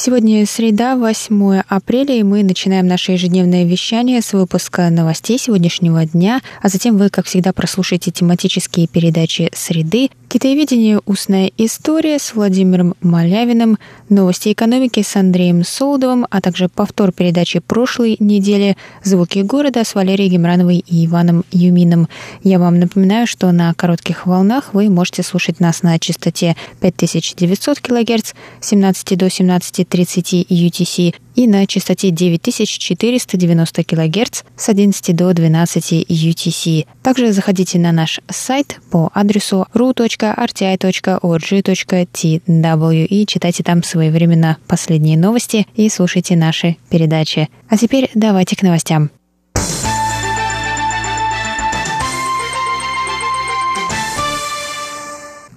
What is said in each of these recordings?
Сегодня среда, 8 апреля, и мы начинаем наше ежедневное вещание с выпуска новостей сегодняшнего дня, а затем вы, как всегда, прослушаете тематические передачи «Среды», «Китаеведение. Устная история» с Владимиром Малявиным, новости экономики с Андреем Солодовым, а также повтор передачи прошлой недели «Звуки города» с Валерией Гемрановой и Иваном Юмином. Я вам напоминаю, что на коротких волнах вы можете слушать нас на частоте 5900 кГц 17 до 17 30 UTC и на частоте 9490 кГц с 11 до 12 UTC. Также заходите на наш сайт по адресу ru.rti.org.tw и читайте там своевременно последние новости и слушайте наши передачи. А теперь давайте к новостям.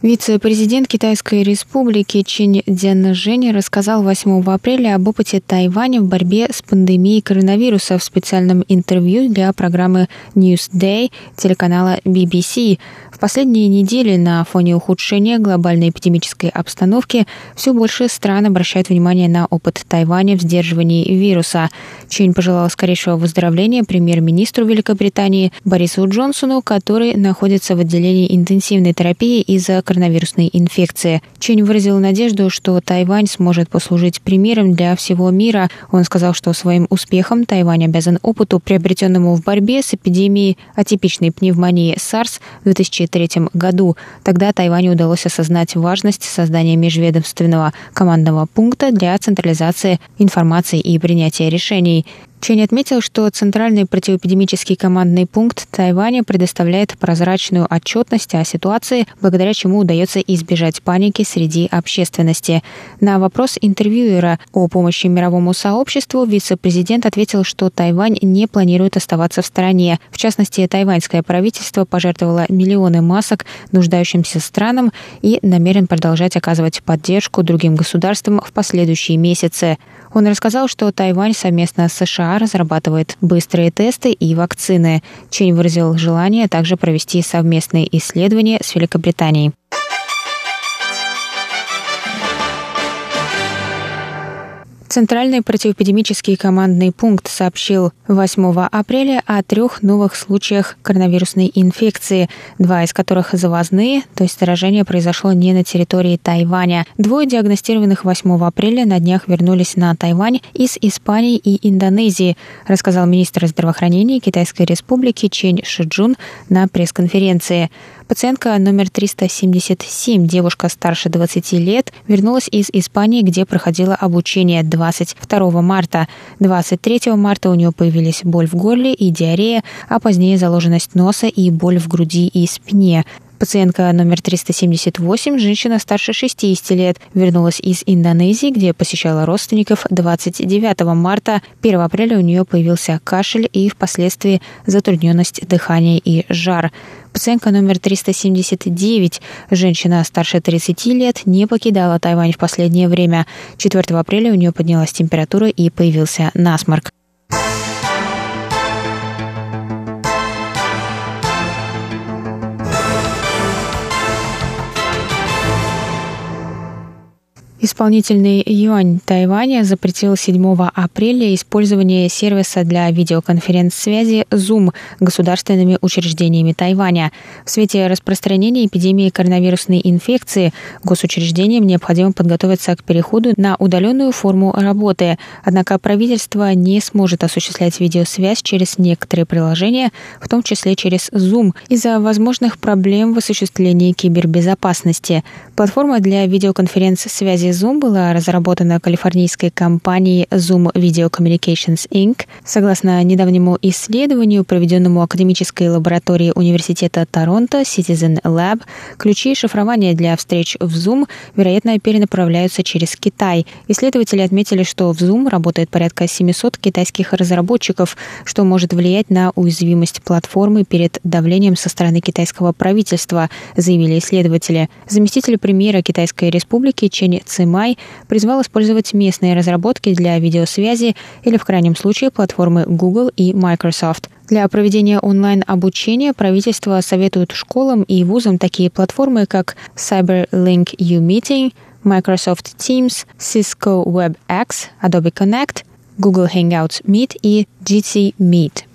Вице-президент Китайской республики Чэнь Цзяньжэнь рассказал 8 апреля об опыте Тайваня в борьбе с пандемией коронавируса в специальном интервью для программы Newsday телеканала BBC последние недели на фоне ухудшения глобальной эпидемической обстановки все больше стран обращают внимание на опыт Тайваня в сдерживании вируса. Чэнь пожелал скорейшего выздоровления премьер-министру Великобритании Борису Джонсону, который находится в отделении интенсивной терапии из-за коронавирусной инфекции. Чэнь выразил надежду, что Тайвань сможет послужить примером для всего мира. Он сказал, что своим успехом Тайвань обязан опыту, приобретенному в борьбе с эпидемией атипичной пневмонии SARS в 2000 1993 году. Тогда Тайваню удалось осознать важность создания межведомственного командного пункта для централизации информации и принятия решений. Чень отметил, что Центральный противоэпидемический командный пункт Тайваня предоставляет прозрачную отчетность о ситуации, благодаря чему удается избежать паники среди общественности. На вопрос интервьюера о помощи мировому сообществу вице-президент ответил, что Тайвань не планирует оставаться в стороне. В частности, тайваньское правительство пожертвовало миллионы масок нуждающимся странам и намерен продолжать оказывать поддержку другим государствам в последующие месяцы. Он рассказал, что Тайвань совместно с США разрабатывает быстрые тесты и вакцины. Чень выразил желание также провести совместные исследования с Великобританией. Центральный противоэпидемический командный пункт сообщил 8 апреля о трех новых случаях коронавирусной инфекции, два из которых завозные, то есть заражение произошло не на территории Тайваня. Двое диагностированных 8 апреля на днях вернулись на Тайвань из Испании и Индонезии, рассказал министр здравоохранения Китайской республики Чен Шиджун на пресс-конференции. Пациентка номер 377, девушка старше 20 лет, вернулась из Испании, где проходила обучение 22 марта. 23 марта у нее появились боль в горле и диарея, а позднее заложенность носа и боль в груди и спине. Пациентка номер 378, женщина старше 60 лет, вернулась из Индонезии, где посещала родственников 29 марта. 1 апреля у нее появился кашель и впоследствии затрудненность дыхания и жар. Пациентка номер 379, женщина старше 30 лет, не покидала Тайвань в последнее время. 4 апреля у нее поднялась температура и появился насморк. Исполнительный юань Тайваня запретил 7 апреля использование сервиса для видеоконференц-связи Zoom государственными учреждениями Тайваня. В свете распространения эпидемии коронавирусной инфекции госучреждениям необходимо подготовиться к переходу на удаленную форму работы. Однако правительство не сможет осуществлять видеосвязь через некоторые приложения, в том числе через Zoom, из-за возможных проблем в осуществлении кибербезопасности. Платформа для видеоконференц-связи Zoom была разработана калифорнийской компанией Zoom Video Communications Inc. Согласно недавнему исследованию, проведенному академической лабораторией Университета Торонто Citizen Lab, ключи шифрования для встреч в Zoom, вероятно, перенаправляются через Китай. Исследователи отметили, что в Zoom работает порядка 700 китайских разработчиков, что может влиять на уязвимость платформы перед давлением со стороны китайского правительства, заявили исследователи. Заместитель премьера Китайской Республики Чен Цимай призвал использовать местные разработки для видеосвязи или, в крайнем случае, платформы Google и Microsoft. Для проведения онлайн-обучения правительство советует школам и вузам такие платформы, как CyberLink U-Meeting, Microsoft Teams, Cisco WebEx, Adobe Connect, Google Hangouts Meet и GT Meet.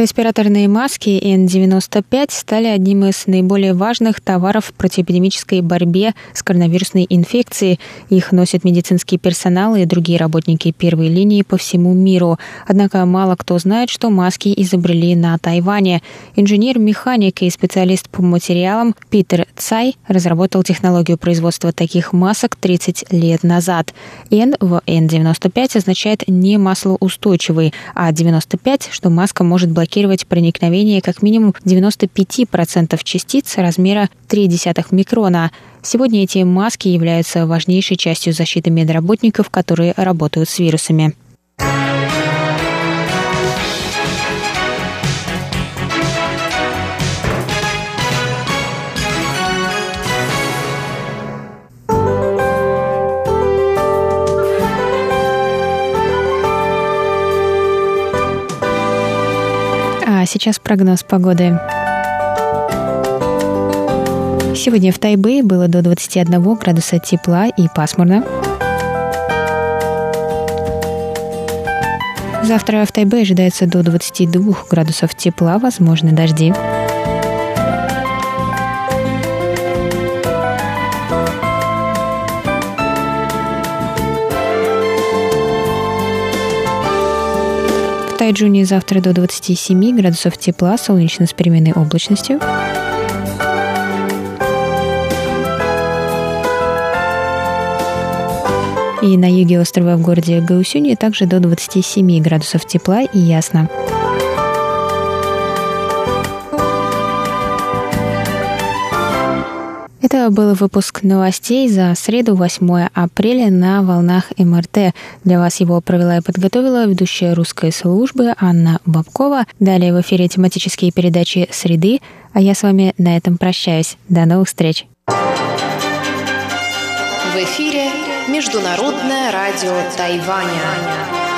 Респираторные маски N95 стали одним из наиболее важных товаров в противоэпидемической борьбе с коронавирусной инфекцией. Их носят медицинский персонал и другие работники первой линии по всему миру. Однако мало кто знает, что маски изобрели на Тайване. Инженер-механик и специалист по материалам Питер Цай разработал технологию производства таких масок 30 лет назад. N в N95 означает не маслоустойчивый, а 95, что маска может блокировать блокировать проникновение как минимум 95% частиц размера 0,3 микрона. Сегодня эти маски являются важнейшей частью защиты медработников, которые работают с вирусами. Сейчас прогноз погоды. Сегодня в Тайбэе было до 21 градуса тепла и пасмурно. Завтра в Тайбэе ожидается до 22 градусов тепла, возможны дожди. Тайджуне завтра до 27 градусов тепла, солнечно с переменной облачностью. И на юге острова в городе Гаусюни также до 27 градусов тепла и ясно. Это был выпуск новостей за среду 8 апреля на волнах МРТ. Для вас его провела и подготовила ведущая русской службы Анна Бабкова. Далее в эфире тематические передачи «Среды», а я с вами на этом прощаюсь. До новых встреч! В эфире Международное радио Тайваня.